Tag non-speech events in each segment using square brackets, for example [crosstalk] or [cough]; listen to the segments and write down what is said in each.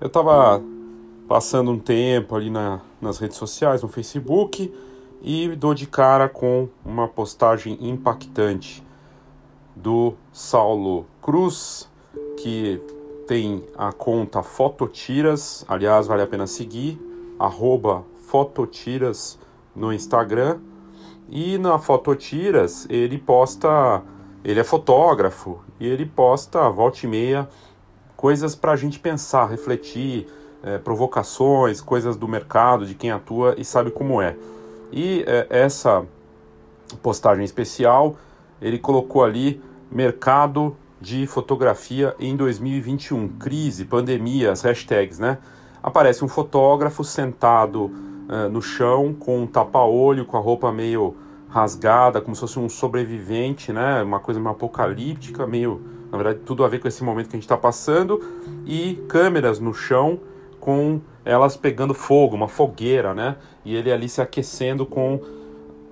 Eu estava passando um tempo ali na, nas redes sociais, no Facebook, e dou de cara com uma postagem impactante do Saulo Cruz, que tem a conta Fototiras, aliás, vale a pena seguir, arroba Fototiras no Instagram. E na Fototiras ele posta, ele é fotógrafo, e ele posta volta e meia coisas para a gente pensar, refletir, é, provocações, coisas do mercado, de quem atua e sabe como é. E é, essa postagem especial, ele colocou ali mercado de fotografia em 2021, crise, pandemia, as hashtags, né? Aparece um fotógrafo sentado uh, no chão com um tapa-olho, com a roupa meio rasgada, como se fosse um sobrevivente, né? Uma coisa meio apocalíptica, meio, na verdade, tudo a ver com esse momento que a gente está passando, e câmeras no chão com elas pegando fogo, uma fogueira, né? E ele ali se aquecendo com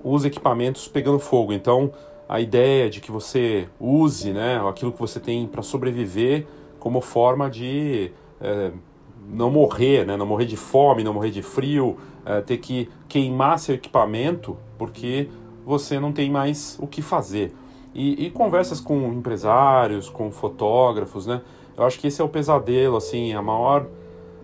os equipamentos pegando fogo. Então, a ideia de que você use, né, aquilo que você tem para sobreviver como forma de é, não morrer, né, não morrer de fome, não morrer de frio, é, ter que queimar seu equipamento porque você não tem mais o que fazer. E, e, conversas com empresários, com fotógrafos, né? Eu acho que esse é o pesadelo, assim, a maior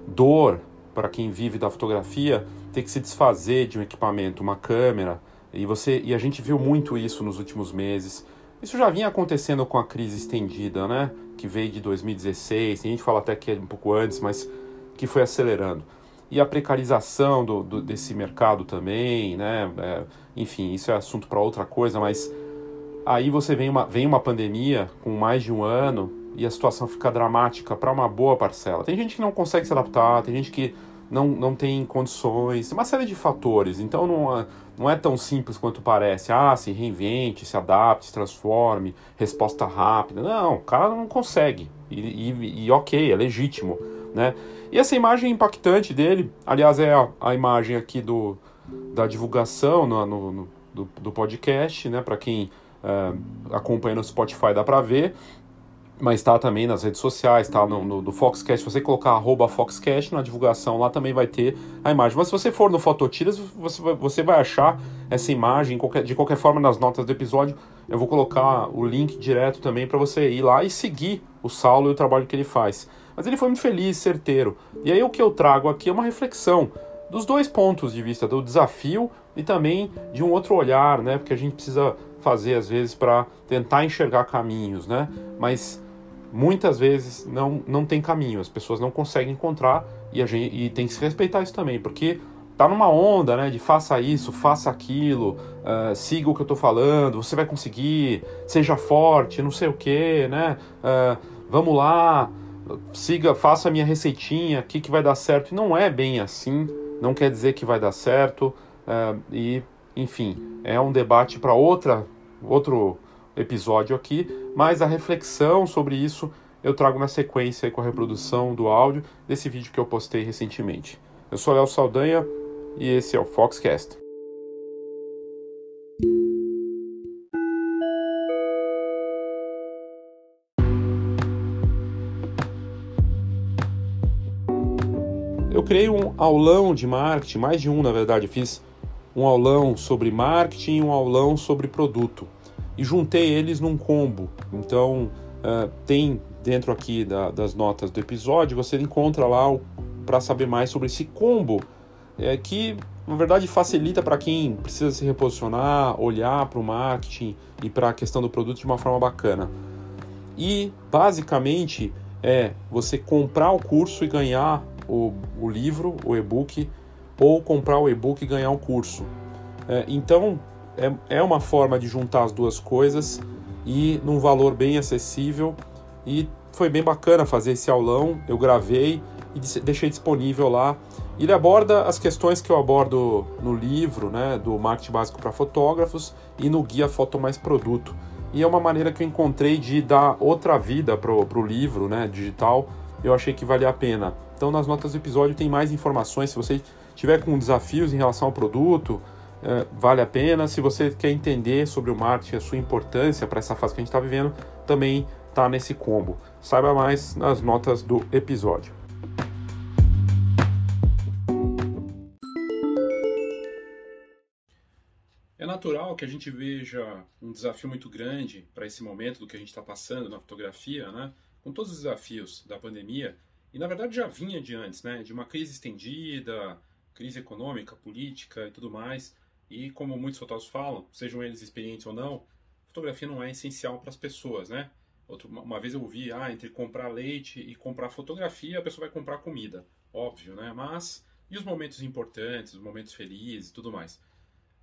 dor para quem vive da fotografia ter que se desfazer de um equipamento, uma câmera. E você e a gente viu muito isso nos últimos meses. Isso já vinha acontecendo com a crise estendida, né? Que veio de 2016. Tem gente que fala até que é um pouco antes, mas que foi acelerando. E a precarização do, do desse mercado também, né? É, enfim, isso é assunto para outra coisa, mas aí você vem uma, vem uma pandemia com mais de um ano e a situação fica dramática para uma boa parcela. Tem gente que não consegue se adaptar, tem gente que não, não tem condições, uma série de fatores. Então não não é tão simples quanto parece. Ah, se reinvente, se adapte, se transforme, resposta rápida. Não, o cara não consegue. E, e, e ok, é legítimo. Né? E essa imagem impactante dele, aliás, é a, a imagem aqui do, da divulgação no, no, no do, do, podcast, né? Para quem uh, acompanha no Spotify dá para ver mas está também nas redes sociais, está no, no, do Foxcast. Se você colocar arroba Foxcast na divulgação, lá também vai ter a imagem. Mas se você for no Fototiras, você vai, você vai achar essa imagem qualquer, de qualquer forma nas notas do episódio. Eu vou colocar o link direto também para você ir lá e seguir o Saulo e o trabalho que ele faz. Mas ele foi muito feliz, certeiro. E aí o que eu trago aqui é uma reflexão dos dois pontos de vista, do desafio e também de um outro olhar, né? Porque a gente precisa fazer às vezes para tentar enxergar caminhos, né? Mas muitas vezes não, não tem caminho, as pessoas não conseguem encontrar e, a gente, e tem que se respeitar isso também, porque tá numa onda, né, de faça isso, faça aquilo, uh, siga o que eu tô falando, você vai conseguir, seja forte, não sei o que, né, uh, vamos lá, siga, faça a minha receitinha, que, que vai dar certo, e não é bem assim, não quer dizer que vai dar certo, uh, e, enfim, é um debate para outra, outro episódio aqui, mas a reflexão sobre isso eu trago na sequência com a reprodução do áudio desse vídeo que eu postei recentemente. Eu sou Léo Saldanha e esse é o Foxcast. Eu criei um aulão de marketing, mais de um na verdade, fiz um aulão sobre marketing e um aulão sobre produto e juntei eles num combo. Então, uh, tem dentro aqui da, das notas do episódio, você encontra lá para saber mais sobre esse combo, é, que na verdade facilita para quem precisa se reposicionar, olhar para o marketing e para a questão do produto de uma forma bacana. E basicamente é você comprar o curso e ganhar o, o livro, o e-book, ou comprar o e-book e ganhar o curso. É, então, é, é uma forma de juntar as duas coisas e num valor bem acessível. E foi bem bacana fazer esse aulão. Eu gravei e deixei disponível lá. Ele aborda as questões que eu abordo no livro, né, do marketing básico para fotógrafos e no guia Foto Mais Produto. E é uma maneira que eu encontrei de dar outra vida para o livro, né, digital. Eu achei que valia a pena. Então, nas notas do episódio tem mais informações. Se você tiver com desafios em relação ao produto, é, vale a pena. Se você quer entender sobre o marketing, a sua importância para essa fase que a gente está vivendo, também está nesse combo. Saiba mais nas notas do episódio. É natural que a gente veja um desafio muito grande para esse momento do que a gente está passando na fotografia, né? com todos os desafios da pandemia, e na verdade já vinha de antes, né? de uma crise estendida, crise econômica, política e tudo mais. E como muitos fotógrafos falam, sejam eles experientes ou não, fotografia não é essencial para as pessoas, né? Outro, uma vez eu ouvi, ah, entre comprar leite e comprar fotografia, a pessoa vai comprar comida. Óbvio, né? Mas, e os momentos importantes, os momentos felizes e tudo mais?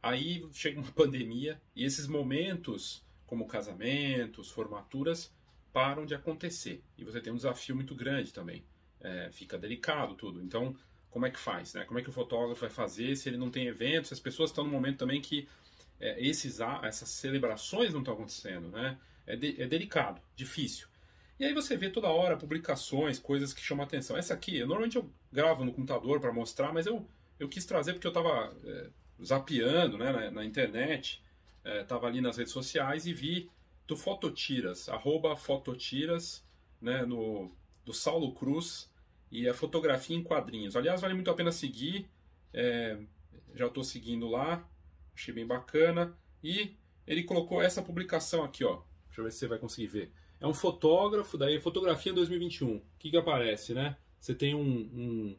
Aí chega uma [laughs] pandemia e esses momentos, como casamentos, formaturas, param de acontecer. E você tem um desafio muito grande também. É, fica delicado tudo. Então, como é que faz? Né? Como é que o fotógrafo vai fazer se ele não tem eventos? Se as pessoas estão no momento também que é, esses, essas celebrações não estão acontecendo. Né? É, de, é delicado, difícil. E aí você vê toda hora publicações, coisas que chamam atenção. Essa aqui, eu, normalmente eu gravo no computador para mostrar, mas eu, eu quis trazer porque eu estava é, zapeando né, na, na internet, estava é, ali nas redes sociais e vi do Fototiras, arroba Fototiras, né, no, do Saulo Cruz, e a fotografia em quadrinhos. Aliás, vale muito a pena seguir, é, já estou seguindo lá, achei bem bacana. E ele colocou essa publicação aqui, ó. Deixa eu ver se você vai conseguir ver. É um fotógrafo, daí fotografia em 2021. O que, que aparece, né? Você tem um, um,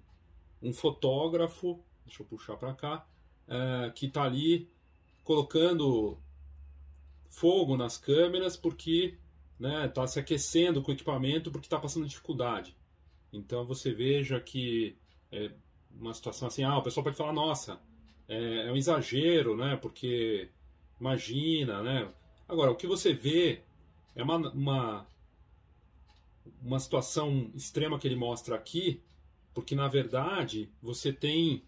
um fotógrafo, deixa eu puxar para cá, é, que está ali colocando fogo nas câmeras porque né, tá se aquecendo com o equipamento porque está passando dificuldade. Então você veja que é uma situação assim, ah, o pessoal pode falar, nossa, é, é um exagero, né? Porque imagina, né? Agora, o que você vê é uma, uma, uma situação extrema que ele mostra aqui, porque na verdade você tem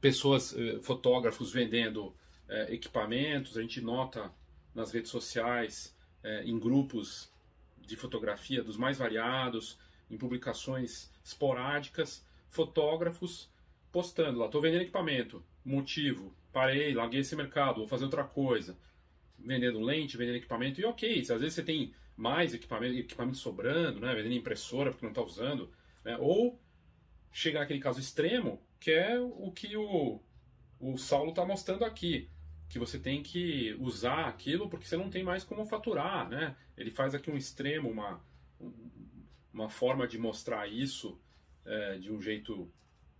pessoas, eh, fotógrafos vendendo eh, equipamentos, a gente nota nas redes sociais, eh, em grupos de fotografia dos mais variados, em publicações esporádicas, fotógrafos postando lá, estou vendendo equipamento, motivo, parei, larguei esse mercado, vou fazer outra coisa, vendendo lente, vendendo equipamento, e ok, às vezes você tem mais equipamento, equipamento sobrando, né, vendendo impressora porque não está usando, né, ou chegar aquele caso extremo, que é o que o, o Saulo está mostrando aqui, que você tem que usar aquilo porque você não tem mais como faturar, né? Ele faz aqui um extremo, uma, uma forma de mostrar isso é, de um jeito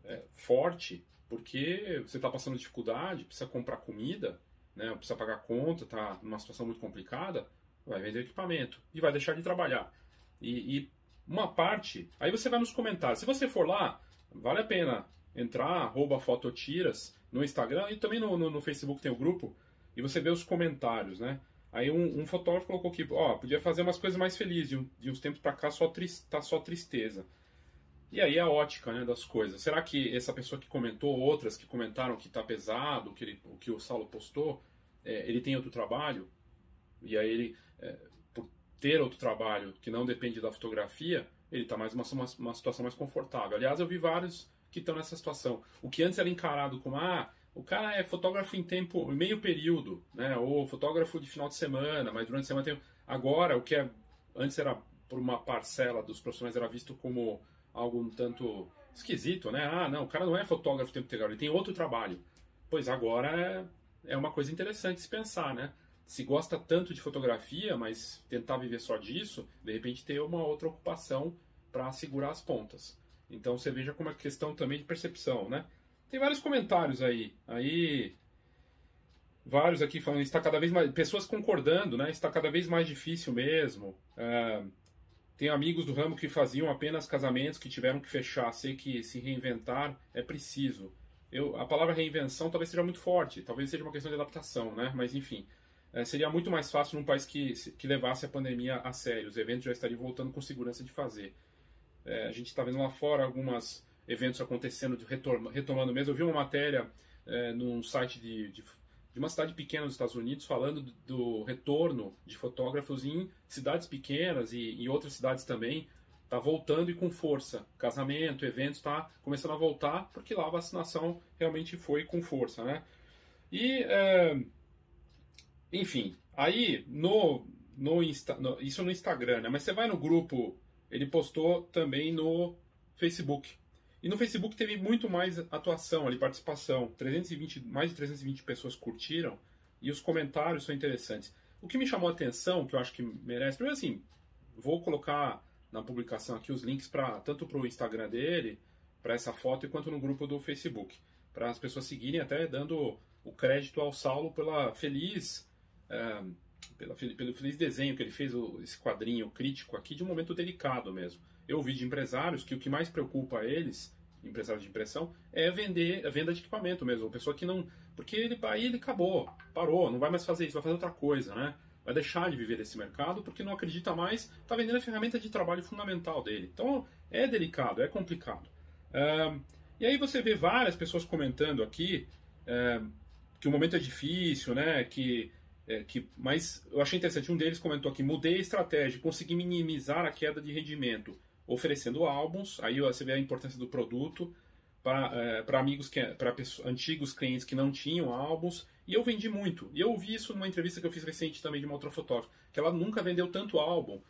é, forte, porque você está passando dificuldade, precisa comprar comida, né, precisa pagar conta, está numa situação muito complicada, vai vender equipamento e vai deixar de trabalhar. E, e, uma parte, aí você vai nos comentários. Se você for lá, vale a pena entrar, arroba fototiras no Instagram e também no, no, no Facebook tem o grupo, e você vê os comentários, né? Aí um, um, fotógrafo colocou aqui, ó, podia fazer umas coisas mais felizes, de, de uns tempos para cá só tá só tristeza. E aí a ótica né, das coisas. Será que essa pessoa que comentou, outras que comentaram que tá pesado, que ele, o que o Saulo postou, é, ele tem outro trabalho? E aí ele, é, por ter outro trabalho que não depende da fotografia, ele está mais uma, uma, uma situação mais confortável. Aliás, eu vi vários que estão nessa situação. O que antes era encarado como, ah, o cara é fotógrafo em tempo, meio período, né? Ou fotógrafo de final de semana, mas durante a semana tem. Agora, o que é, antes era por uma parcela dos profissionais era visto como algo um tanto esquisito, né? Ah, não, o cara não é fotógrafo tempo integral, ele tem outro trabalho. Pois agora é, é uma coisa interessante se pensar, né? Se gosta tanto de fotografia, mas tentar viver só disso, de repente ter uma outra ocupação para segurar as pontas. Então você veja como é questão também de percepção, né? Tem vários comentários aí. Aí vários aqui falando está cada vez mais pessoas concordando, né? Está cada vez mais difícil mesmo. É, tem amigos do ramo que faziam apenas casamentos que tiveram que fechar. Sei que se reinventar é preciso. Eu, a palavra reinvenção talvez seja muito forte, talvez seja uma questão de adaptação, né? Mas enfim, é, seria muito mais fácil num país que, que levasse a pandemia a sério. Os eventos já estariam voltando com segurança de fazer. É, a gente está vendo lá fora algumas eventos acontecendo, de retomando mesmo. Eu vi uma matéria é, num site de, de, de, uma cidade pequena dos Estados Unidos falando do, do retorno de fotógrafos em cidades pequenas e em outras cidades também. Está voltando e com força. Casamento, eventos, está começando a voltar porque lá a vacinação realmente foi com força, né? E, é, enfim, aí no, no, Insta, no, isso no Instagram, né? Mas você vai no grupo, ele postou também no Facebook. E no Facebook teve muito mais atuação ali, participação. 320, mais de 320 pessoas curtiram e os comentários são interessantes. O que me chamou a atenção, que eu acho que merece, primeiro assim, vou colocar na publicação aqui os links para tanto para o Instagram dele, para essa foto, quanto no grupo do Facebook, para as pessoas seguirem, até dando o crédito ao Saulo pela feliz, é, pela, pelo feliz desenho que ele fez, esse quadrinho crítico aqui, de um momento delicado mesmo. Eu vi de empresários que o que mais preocupa eles empresário de impressão, é vender, a venda de equipamento mesmo. Pessoa que não. Porque ele, aí ele acabou, parou, não vai mais fazer isso, vai fazer outra coisa, né? Vai deixar de viver desse mercado porque não acredita mais, está vendendo a ferramenta de trabalho fundamental dele. Então é delicado, é complicado. e aí você vê várias pessoas comentando aqui que o momento é difícil, né? Que, é, que, mas eu achei interessante, um deles comentou aqui, mudei a estratégia, consegui minimizar a queda de rendimento oferecendo álbuns, aí você vê a importância do produto para é, amigos que para antigos clientes que não tinham álbuns e eu vendi muito. E eu ouvi isso numa entrevista que eu fiz recente também de uma outra fotógrafa, que ela nunca vendeu tanto álbum,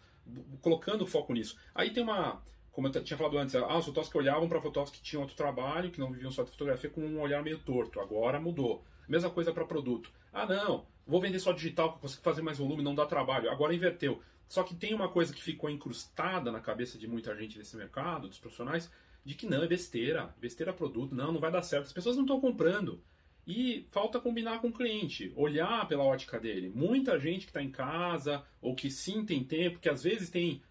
colocando foco nisso. Aí tem uma como eu tinha falado antes, ah, os fotógrafos que olhavam para fotógrafos que tinham outro trabalho, que não viviam só de fotografia, com um olhar meio torto. Agora mudou. Mesma coisa para produto. Ah, não, vou vender só digital conseguir fazer mais volume, não dá trabalho. Agora inverteu. Só que tem uma coisa que ficou incrustada na cabeça de muita gente desse mercado, dos profissionais, de que não, é besteira, besteira produto, não, não vai dar certo. As pessoas não estão comprando. E falta combinar com o cliente, olhar pela ótica dele. Muita gente que está em casa, ou que sim tem tempo, que às vezes tem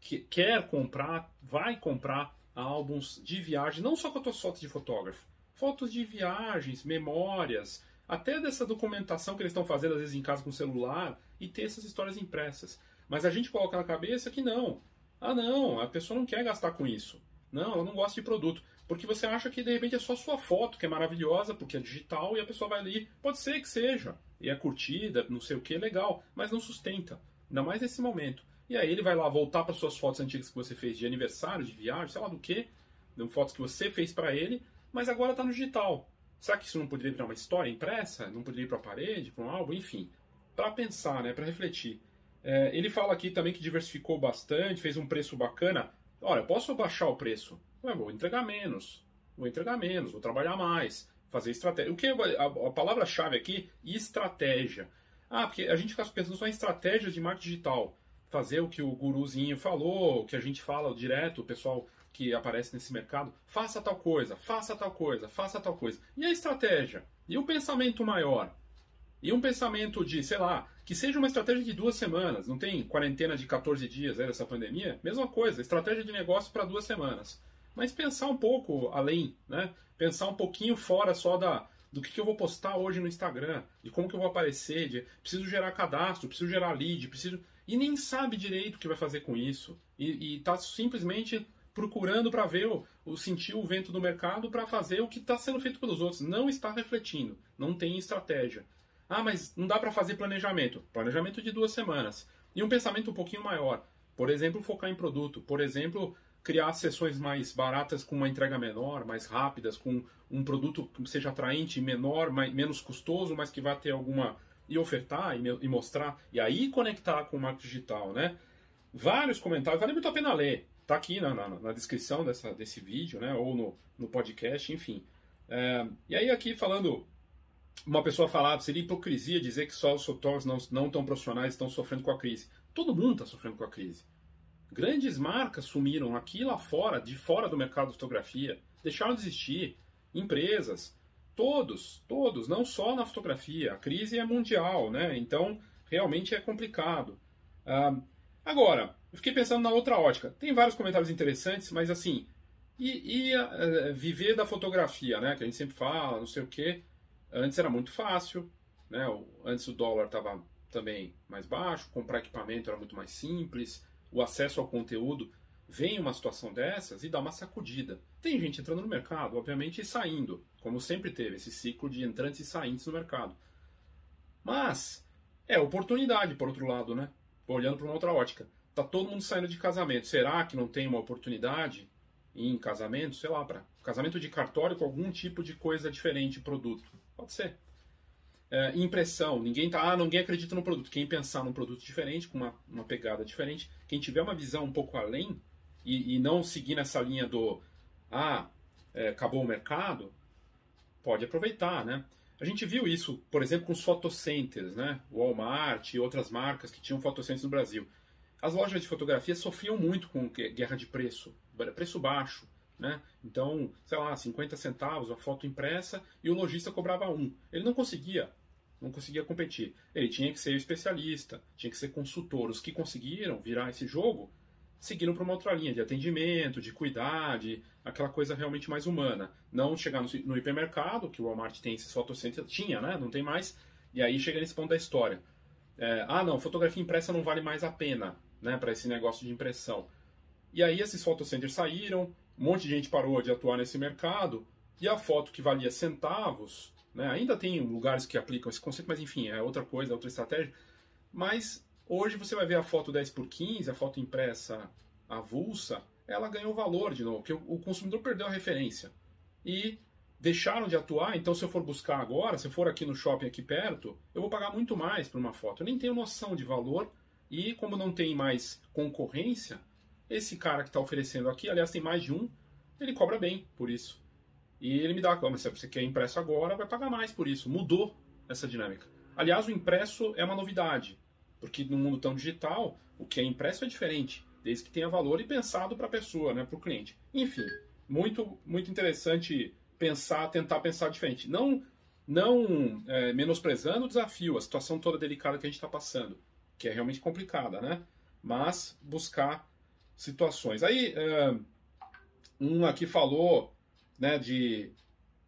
que quer comprar, vai comprar álbuns de viagem, não só com as tuas fotos de fotógrafo, fotos de viagens, memórias, até dessa documentação que eles estão fazendo às vezes em casa com celular e ter essas histórias impressas. Mas a gente coloca na cabeça que não. Ah, não, a pessoa não quer gastar com isso. Não, ela não gosta de produto. Porque você acha que de repente é só sua foto, que é maravilhosa, porque é digital, e a pessoa vai ali. Pode ser que seja. E é curtida, não sei o que, legal. Mas não sustenta. Ainda mais nesse momento. E aí ele vai lá voltar para suas fotos antigas que você fez de aniversário, de viagem, sei lá do que. Fotos que você fez para ele, mas agora está no digital. Será que isso não poderia virar uma história impressa? Não poderia ir para a parede, para um álbum? Enfim, para pensar, né, para refletir. É, ele fala aqui também que diversificou bastante, fez um preço bacana. Olha, posso baixar o preço? Ué, vou entregar menos, vou entregar menos, vou trabalhar mais, fazer estratégia. O que a, a palavra-chave aqui? Estratégia. Ah, porque a gente fica pensando só em estratégias de marketing digital. Fazer o que o guruzinho falou, o que a gente fala direto, o pessoal que aparece nesse mercado, faça tal coisa, faça tal coisa, faça tal coisa. E a estratégia? E o pensamento maior? E um pensamento de, sei lá, que seja uma estratégia de duas semanas, não tem quarentena de 14 dias aí dessa pandemia? Mesma coisa, estratégia de negócio para duas semanas. Mas pensar um pouco além, né? Pensar um pouquinho fora só da, do que, que eu vou postar hoje no Instagram, de como que eu vou aparecer, de preciso gerar cadastro, preciso gerar lead, preciso. E nem sabe direito o que vai fazer com isso. E, está simplesmente procurando para ver o, o, sentir o vento do mercado para fazer o que está sendo feito pelos outros. Não está refletindo, não tem estratégia. Ah, mas não dá para fazer planejamento. Planejamento de duas semanas. E um pensamento um pouquinho maior. Por exemplo, focar em produto. Por exemplo, criar sessões mais baratas com uma entrega menor, mais rápidas, com um produto que seja atraente, menor, mais, menos custoso, mas que vai ter alguma. e ofertar e, e mostrar. E aí conectar com o marketing digital, né? Vários comentários, vale muito a pena ler. Tá aqui na, na, na descrição dessa, desse vídeo, né? Ou no, no podcast, enfim. É, e aí aqui falando uma pessoa falava, seria hipocrisia dizer que só os fotógrafos não, não tão profissionais estão sofrendo com a crise. Todo mundo está sofrendo com a crise. Grandes marcas sumiram aqui lá fora, de fora do mercado de fotografia, deixaram de existir. Empresas, todos, todos, não só na fotografia. A crise é mundial, né? Então, realmente é complicado. Ah, agora, eu fiquei pensando na outra ótica. Tem vários comentários interessantes, mas assim, e, e uh, viver da fotografia, né? Que a gente sempre fala, não sei o quê. Antes era muito fácil, né? Antes o dólar estava também mais baixo, comprar equipamento era muito mais simples, o acesso ao conteúdo. Vem uma situação dessas e dá uma sacudida. Tem gente entrando no mercado, obviamente, e saindo, como sempre teve esse ciclo de entrantes e saintes no mercado. Mas é oportunidade, por outro lado, né? Olhando para uma outra ótica. Tá todo mundo saindo de casamento. Será que não tem uma oportunidade em casamento, sei lá, para casamento de cartório com algum tipo de coisa diferente, produto. Pode ser. É, impressão, ninguém tá, ah, ninguém acredita no produto. Quem pensar num produto diferente, com uma, uma pegada diferente, quem tiver uma visão um pouco além e, e não seguir nessa linha do ah, é, acabou o mercado, pode aproveitar, né? A gente viu isso, por exemplo, com os photocenters, né? Walmart e outras marcas que tinham photocenters no Brasil. As lojas de fotografia sofriam muito com guerra de preço, preço baixo. Né? Então, sei lá, 50 centavos a foto impressa e o lojista cobrava um. Ele não conseguia, não conseguia competir. Ele tinha que ser especialista, tinha que ser consultor. Os que conseguiram virar esse jogo seguiram para uma outra linha de atendimento, de cuidar, aquela coisa realmente mais humana. Não chegar no, no hipermercado, que o Walmart tem esses fotocentros, tinha, né? Não tem mais. E aí chega nesse ponto da história. É, ah, não, fotografia impressa não vale mais a pena, né, para esse negócio de impressão. E aí esses fotocenters saíram, um monte de gente parou de atuar nesse mercado, e a foto que valia centavos, né, ainda tem lugares que aplicam esse conceito, mas enfim, é outra coisa, outra estratégia. Mas Hoje você vai ver a foto 10 por 15, a foto impressa avulsa, ela ganhou valor de novo, porque o consumidor perdeu a referência. E deixaram de atuar, então se eu for buscar agora, se eu for aqui no shopping aqui perto, eu vou pagar muito mais por uma foto. Eu nem tenho noção de valor e como não tem mais concorrência, esse cara que está oferecendo aqui, aliás tem mais de um, ele cobra bem por isso. E ele me dá, mas se você quer impresso agora, vai pagar mais por isso. Mudou essa dinâmica. Aliás, o impresso é uma novidade. Porque no mundo tão digital, o que é impresso é diferente, desde que tenha valor e pensado para a pessoa, né, para o cliente. Enfim, muito, muito interessante pensar, tentar pensar diferente. Não, não é, menosprezando o desafio, a situação toda delicada que a gente está passando, que é realmente complicada, né? Mas buscar situações. Aí, é, um aqui falou né, de,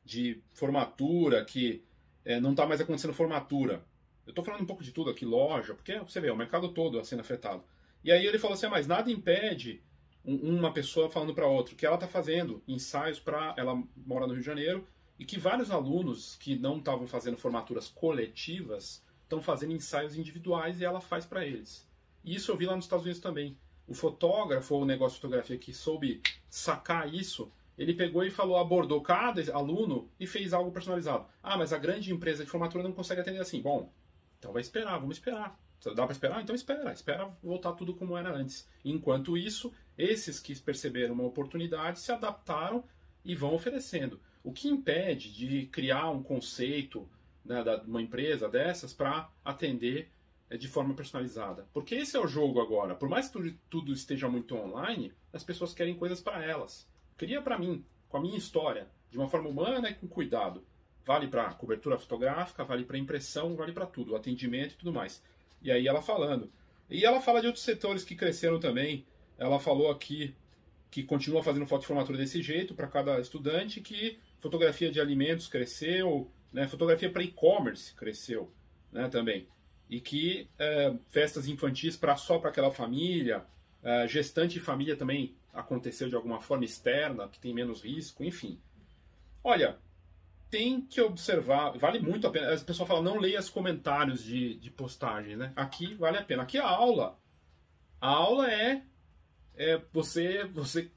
de formatura, que é, não está mais acontecendo formatura. Eu estou falando um pouco de tudo aqui, loja, porque você vê, o mercado todo sendo afetado. E aí ele falou assim, ah, mas nada impede uma pessoa falando para outra que ela está fazendo ensaios para... Ela mora no Rio de Janeiro e que vários alunos que não estavam fazendo formaturas coletivas estão fazendo ensaios individuais e ela faz para eles. E isso eu vi lá nos Estados Unidos também. O fotógrafo ou o negócio de fotografia que soube sacar isso, ele pegou e falou, abordou cada aluno e fez algo personalizado. Ah, mas a grande empresa de formatura não consegue atender assim. Bom, então vai esperar, vamos esperar. Dá para esperar? Então espera, espera voltar tudo como era antes. Enquanto isso, esses que perceberam uma oportunidade se adaptaram e vão oferecendo. O que impede de criar um conceito né, de uma empresa dessas para atender de forma personalizada? Porque esse é o jogo agora. Por mais que tudo esteja muito online, as pessoas querem coisas para elas. Cria para mim, com a minha história, de uma forma humana e com cuidado. Vale para cobertura fotográfica, vale para impressão, vale para tudo, atendimento e tudo mais. E aí ela falando. E ela fala de outros setores que cresceram também. Ela falou aqui que continua fazendo foto de formatura desse jeito para cada estudante, que fotografia de alimentos cresceu, né, fotografia para e-commerce cresceu né, também. E que é, festas infantis para só para aquela família, é, gestante e família também aconteceu de alguma forma externa, que tem menos risco, enfim. Olha, tem que observar, vale muito a pena. As pessoas falam, não leia os comentários de, de postagem, né? Aqui vale a pena. Aqui é a aula. A aula é, é você, você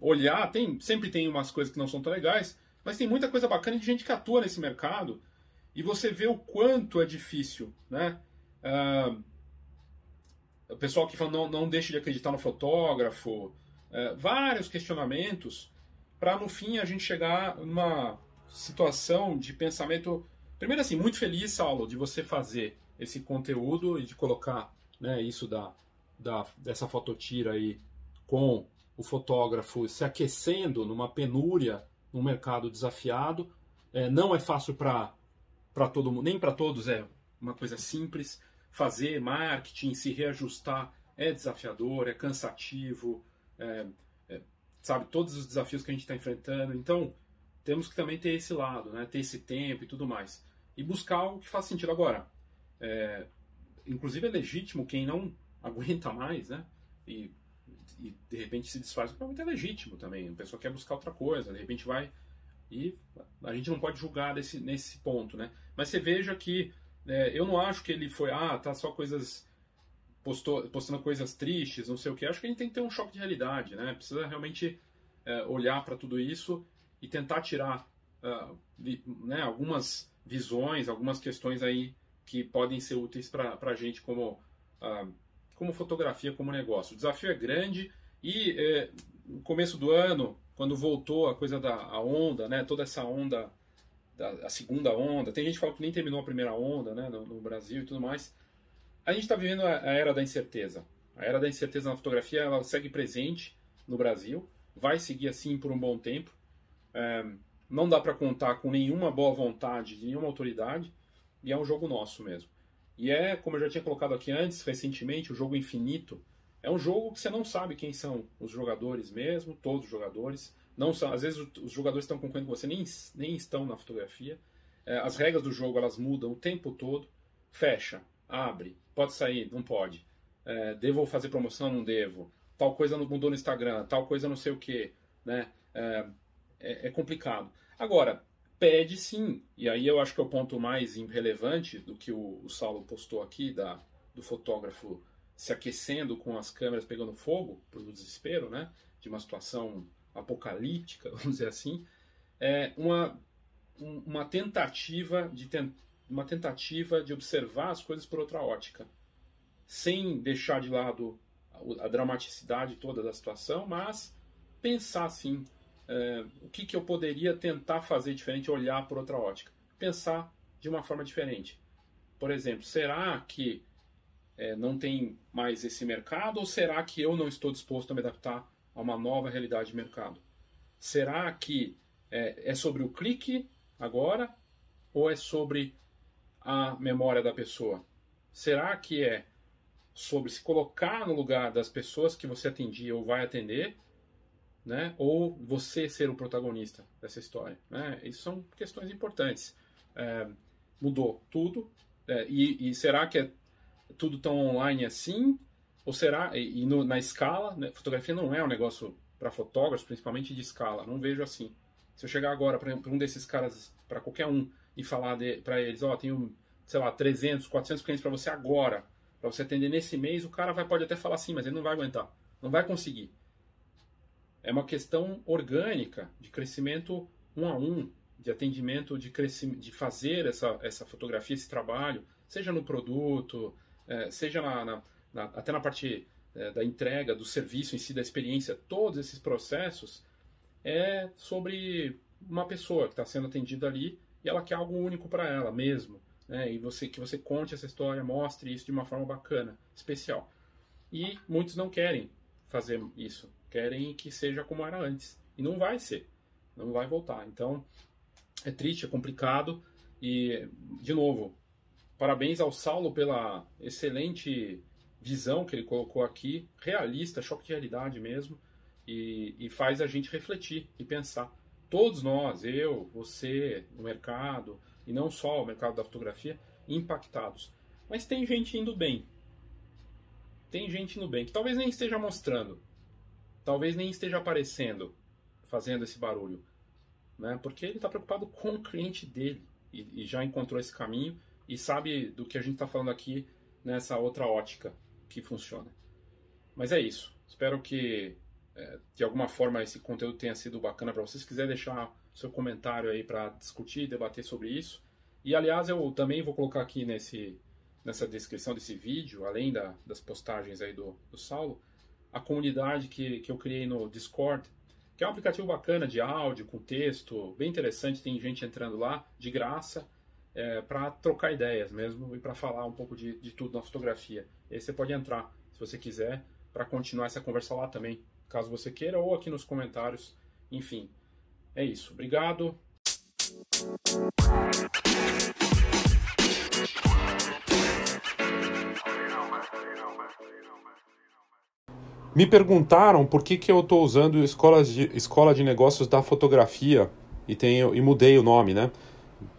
olhar, tem, sempre tem umas coisas que não são tão legais, mas tem muita coisa bacana de gente que atua nesse mercado e você vê o quanto é difícil, né? Uh, o pessoal que fala não, não deixe de acreditar no fotógrafo, uh, vários questionamentos para no fim a gente chegar numa situação de pensamento. Primeiro, assim, muito feliz, Saulo, de você fazer esse conteúdo e de colocar né, isso da, da, dessa fototira aí com o fotógrafo se aquecendo numa penúria, num mercado desafiado. É, não é fácil para todo mundo, nem para todos é uma coisa simples. Fazer marketing, se reajustar é desafiador, é cansativo, é, é, sabe, todos os desafios que a gente está enfrentando. Então, temos que também ter esse lado, né? ter esse tempo e tudo mais. E buscar algo que faça sentido. Agora, é, inclusive é legítimo quem não [laughs] aguenta mais, né? E, e de repente se desfaz, provavelmente é legítimo também. A pessoa quer buscar outra coisa, de repente vai. E a gente não pode julgar desse, nesse ponto, né? Mas você veja que é, eu não acho que ele foi, ah, tá só coisas. Postou, postando coisas tristes, não sei o que. Acho que a gente tem que ter um choque de realidade, né? Precisa realmente é, olhar para tudo isso e tentar tirar uh, né, algumas visões, algumas questões aí que podem ser úteis para a gente como, uh, como fotografia, como negócio. O desafio é grande e eh, no começo do ano, quando voltou a coisa da a onda, né, toda essa onda da a segunda onda. Tem gente que fala que nem terminou a primeira onda né, no, no Brasil e tudo mais. A gente está vivendo a, a, era da incerteza. A era da incerteza na fotografia ela segue presente no Brasil, vai seguir assim por um bom tempo. É, não dá para contar com nenhuma boa vontade de nenhuma autoridade e é um jogo nosso mesmo. E é, como eu já tinha colocado aqui antes, recentemente, o jogo infinito. É um jogo que você não sabe quem são os jogadores mesmo, todos os jogadores. Não são, às vezes os jogadores estão concorrendo com você, nem, nem estão na fotografia. É, as regras do jogo elas mudam o tempo todo. Fecha, abre, pode sair, não pode. É, devo fazer promoção, não devo. Tal coisa mudou no Instagram, tal coisa não sei o que. Né? É, é, é complicado. Agora, pede sim, e aí eu acho que é o ponto mais relevante do que o, o Saulo postou aqui, da, do fotógrafo se aquecendo com as câmeras pegando fogo, por desespero, né? De uma situação apocalíptica, [laughs] vamos dizer assim, é uma, uma tentativa de uma tentativa de observar as coisas por outra ótica, sem deixar de lado a, a dramaticidade toda da situação, mas pensar assim, é, o que, que eu poderia tentar fazer diferente, olhar por outra ótica, pensar de uma forma diferente. Por exemplo, será que é, não tem mais esse mercado ou será que eu não estou disposto a me adaptar a uma nova realidade de mercado? Será que é, é sobre o clique agora ou é sobre a memória da pessoa? Será que é sobre se colocar no lugar das pessoas que você atendia ou vai atender né? Ou você ser o protagonista dessa história, né? Isso são questões importantes. É, mudou tudo é, e, e, será que é tudo tão online assim? Ou será e, e no, na escala? Né? Fotografia não é um negócio para fotógrafos, principalmente de escala. Não vejo assim. Se eu chegar agora para um desses caras, para qualquer um e falar para eles, ó, oh, tenho sei lá 300, 400 clientes para você agora, para você atender nesse mês, o cara vai pode até falar assim, mas ele não vai aguentar, não vai conseguir. É uma questão orgânica de crescimento um a um, de atendimento, de, crescimento, de fazer essa, essa fotografia, esse trabalho, seja no produto, é, seja na, na, na, até na parte é, da entrega, do serviço em si, da experiência, todos esses processos é sobre uma pessoa que está sendo atendida ali e ela quer algo único para ela mesmo. Né? E você que você conte essa história, mostre isso de uma forma bacana, especial. E muitos não querem fazer isso querem que seja como era antes. E não vai ser. Não vai voltar. Então, é triste, é complicado. E, de novo, parabéns ao Saulo pela excelente visão que ele colocou aqui, realista, choque de realidade mesmo, e, e faz a gente refletir e pensar. Todos nós, eu, você, o mercado, e não só o mercado da fotografia, impactados. Mas tem gente indo bem. Tem gente indo bem, que talvez nem esteja mostrando, talvez nem esteja aparecendo, fazendo esse barulho, né? Porque ele está preocupado com o cliente dele e, e, já encontrou esse caminho e sabe do que a gente está falando aqui nessa outra ótica que funciona. Mas é isso. Espero que é, de alguma forma esse conteúdo tenha sido bacana para vocês. Se quiser deixar seu comentário aí para discutir, debater sobre isso. E aliás, eu também vou colocar aqui nesse, nessa descrição desse vídeo, além da, das postagens aí do, do Saulo, a comunidade que, que eu criei no Discord, que é um aplicativo bacana de áudio, com texto, bem interessante, tem gente entrando lá, de graça, é, para trocar ideias mesmo e para falar um pouco de, de tudo na fotografia. E aí você pode entrar, se você quiser, para continuar essa conversa lá também, caso você queira, ou aqui nos comentários. Enfim, é isso. Obrigado. Me perguntaram por que, que eu estou usando escola de, escola de negócios da fotografia e, tenho, e mudei o nome, né?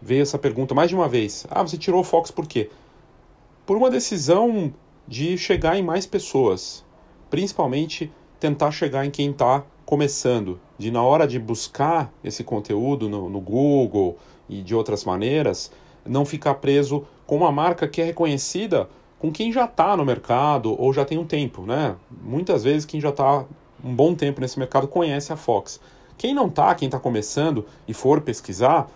Veio essa pergunta mais de uma vez. Ah, você tirou o Fox por quê? Por uma decisão de chegar em mais pessoas. Principalmente tentar chegar em quem está começando. De na hora de buscar esse conteúdo no, no Google e de outras maneiras, não ficar preso com uma marca que é reconhecida com quem já está no mercado ou já tem um tempo, né? Muitas vezes quem já está um bom tempo nesse mercado conhece a Fox. Quem não está, quem está começando e for pesquisar,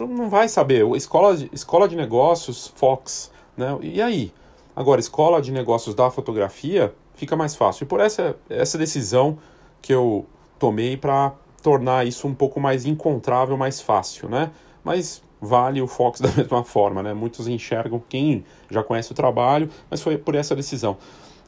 não vai saber. Escola de, escola de negócios Fox, né? E aí? Agora, escola de negócios da fotografia fica mais fácil. E por essa, essa decisão que eu tomei para tornar isso um pouco mais encontrável, mais fácil, né? mas vale o Fox [laughs] da mesma forma, né? Muitos enxergam quem já conhece o trabalho, mas foi por essa decisão.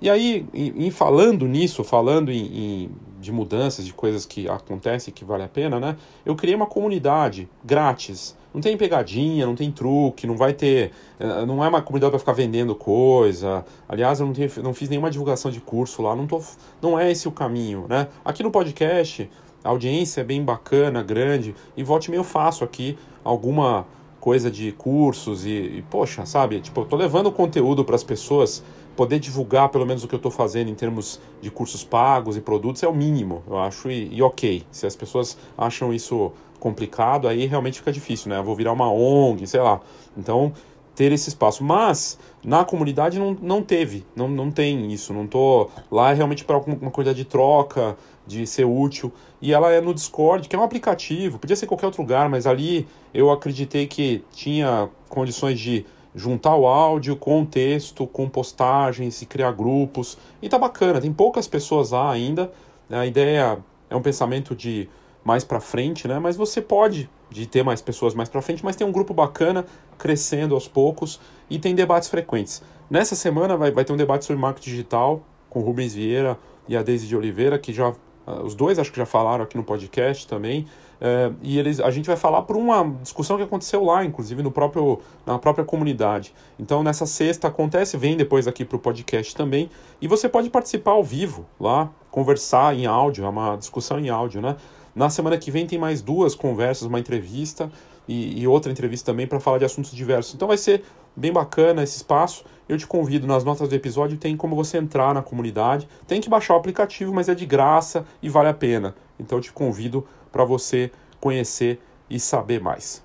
E aí, em, em falando nisso, falando em, em, de mudanças, de coisas que acontecem que vale a pena, né? Eu criei uma comunidade grátis. Não tem pegadinha, não tem truque, não vai ter. Eh, não é uma comunidade para ficar vendendo coisa. Aliás, eu não, tenho, não fiz nenhuma divulgação de curso lá, não, tô, não é esse o caminho, né? Aqui no podcast, a audiência é bem bacana, grande, e volte meio faço aqui alguma coisa de cursos e, e, poxa, sabe? Tipo, eu tô levando conteúdo para as pessoas poder divulgar pelo menos o que eu estou fazendo em termos de cursos pagos e produtos é o mínimo, eu acho, e, e, ok. Se as pessoas acham isso complicado, aí realmente fica difícil, né? Eu vou virar uma ONG, sei lá. Então, ter esse espaço. Mas na comunidade não, não teve, não, não tem isso. Não tô lá é realmente para alguma coisa de troca, de ser útil. E ela é no Discord, que é um aplicativo, podia ser qualquer outro lugar, mas ali eu acreditei que tinha condições de juntar o áudio com o texto, com postagens e criar grupos. E tá bacana, tem poucas pessoas lá ainda. A ideia é um pensamento de mais para frente, né? Mas você pode de ter mais pessoas mais para frente, mas tem um grupo bacana crescendo aos poucos e tem debates frequentes. Nessa semana vai, vai ter um debate sobre marketing digital com Rubens Vieira e a Deise de Oliveira, que já ah, os dois acho que já falaram aqui no podcast também. É, e eles, a gente vai falar por uma discussão que aconteceu lá, inclusive no próprio, na própria comunidade. Então, nessa sexta acontece, vem depois aqui para o podcast também. E você pode participar ao vivo lá, conversar em áudio, é uma discussão em áudio, né? Na semana que vem tem mais duas conversas, uma entrevista e, e outra entrevista também para falar de assuntos diversos. Então vai ser bem bacana esse espaço. Eu te convido, nas notas do episódio tem como você entrar na comunidade. Tem que baixar o aplicativo, mas é de graça e vale a pena. Então eu te convido para você conhecer e saber mais.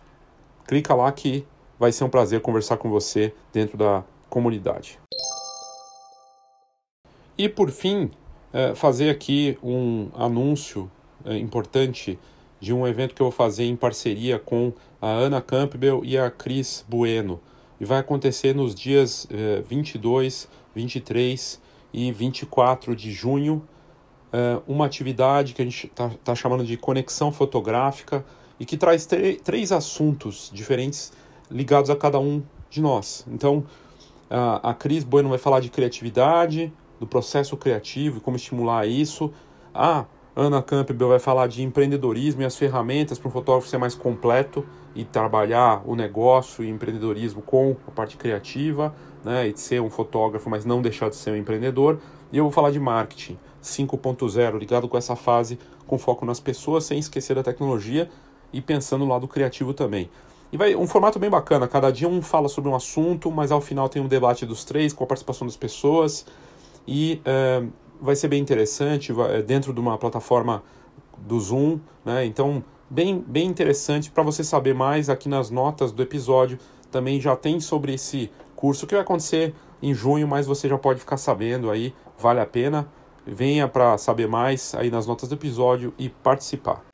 Clica lá que vai ser um prazer conversar com você dentro da comunidade. E por fim, é, fazer aqui um anúncio é, importante de um evento que eu vou fazer em parceria com a Ana Campbell e a Cris Bueno. E vai acontecer nos dias eh, 22, 23 e 24 de junho. Eh, uma atividade que a gente está tá chamando de conexão fotográfica e que traz três assuntos diferentes ligados a cada um de nós. Então, a, a Cris Bueno vai falar de criatividade, do processo criativo e como estimular isso. A Ana Campbell vai falar de empreendedorismo e as ferramentas para um fotógrafo ser mais completo e trabalhar o negócio e empreendedorismo com a parte criativa, né, e de ser um fotógrafo, mas não deixar de ser um empreendedor. E eu vou falar de marketing 5.0, ligado com essa fase, com foco nas pessoas, sem esquecer da tecnologia e pensando no lado criativo também. E vai um formato bem bacana, cada dia um fala sobre um assunto, mas ao final tem um debate dos três com a participação das pessoas. E uh, vai ser bem interessante, é dentro de uma plataforma do Zoom, né? Então, bem, bem interessante para você saber mais aqui nas notas do episódio. Também já tem sobre esse curso que vai acontecer em junho, mas você já pode ficar sabendo aí, vale a pena. Venha para saber mais aí nas notas do episódio e participar.